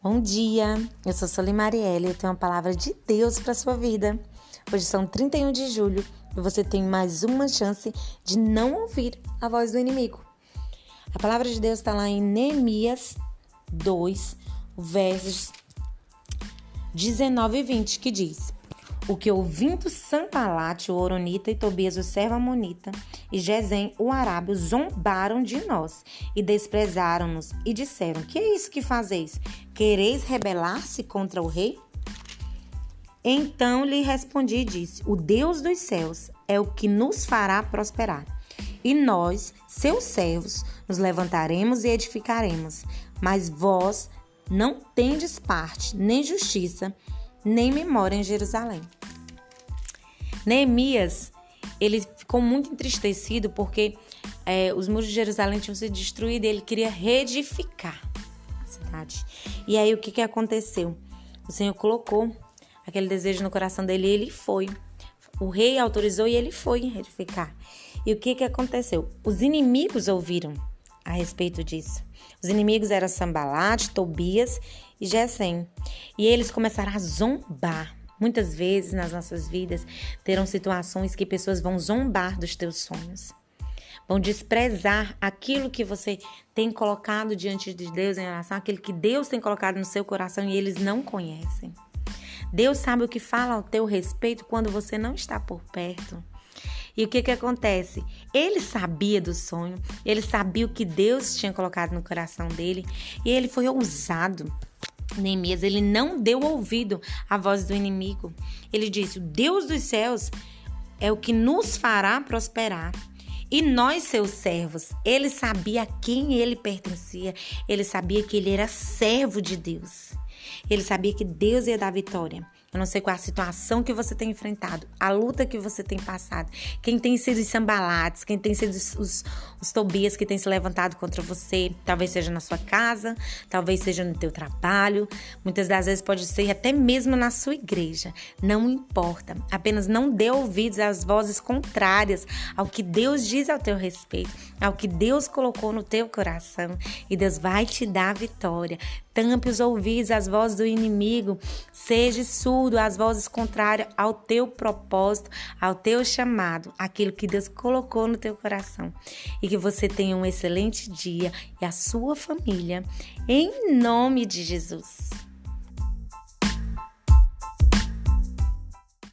Bom dia, eu sou Soli Marielle e eu tenho uma palavra de Deus para sua vida. Hoje são 31 de julho e você tem mais uma chance de não ouvir a voz do inimigo. A palavra de Deus está lá em Neemias 2, versos 19 e 20, que diz: o que ouvindo Sanbalate, o Oronita, e Tobias, o servo Amonita, e Gesem, o Arábio, zombaram de nós e desprezaram-nos e disseram: Que é isso que fazeis? Quereis rebelar-se contra o rei? Então lhe respondi e disse: O Deus dos céus é o que nos fará prosperar. E nós, seus servos, nos levantaremos e edificaremos. Mas vós não tendes parte, nem justiça, nem memória em Jerusalém. Neemias, ele ficou muito entristecido porque é, os muros de Jerusalém tinham sido destruídos e ele queria reedificar a cidade. E aí o que, que aconteceu? O Senhor colocou aquele desejo no coração dele e ele foi. O rei autorizou e ele foi edificar. E o que, que aconteceu? Os inimigos ouviram a respeito disso. Os inimigos eram Sambalat, Tobias e Gesem. E eles começaram a zombar. Muitas vezes nas nossas vidas terão situações que pessoas vão zombar dos teus sonhos. Vão desprezar aquilo que você tem colocado diante de Deus em oração, aquilo que Deus tem colocado no seu coração e eles não conhecem. Deus sabe o que fala ao teu respeito quando você não está por perto. E o que que acontece? Ele sabia do sonho, ele sabia o que Deus tinha colocado no coração dele e ele foi ousado. Neemias, ele não deu ouvido à voz do inimigo. Ele disse: O Deus dos céus é o que nos fará prosperar. E nós, seus servos, ele sabia a quem ele pertencia, ele sabia que ele era servo de Deus. Ele sabia que Deus ia dar vitória. Eu não sei qual a situação que você tem enfrentado, a luta que você tem passado, quem tem sido os sambalates, quem tem sido os, os, os tobias que tem se levantado contra você, talvez seja na sua casa, talvez seja no teu trabalho, muitas das vezes pode ser até mesmo na sua igreja. Não importa, apenas não dê ouvidos às vozes contrárias ao que Deus diz ao teu respeito, ao que Deus colocou no teu coração, e Deus vai te dar vitória. Tampe os ouvidos às vozes do inimigo, seja surdo às vozes contrárias ao teu propósito, ao teu chamado, aquilo que Deus colocou no teu coração. E que você tenha um excelente dia e a sua família, em nome de Jesus.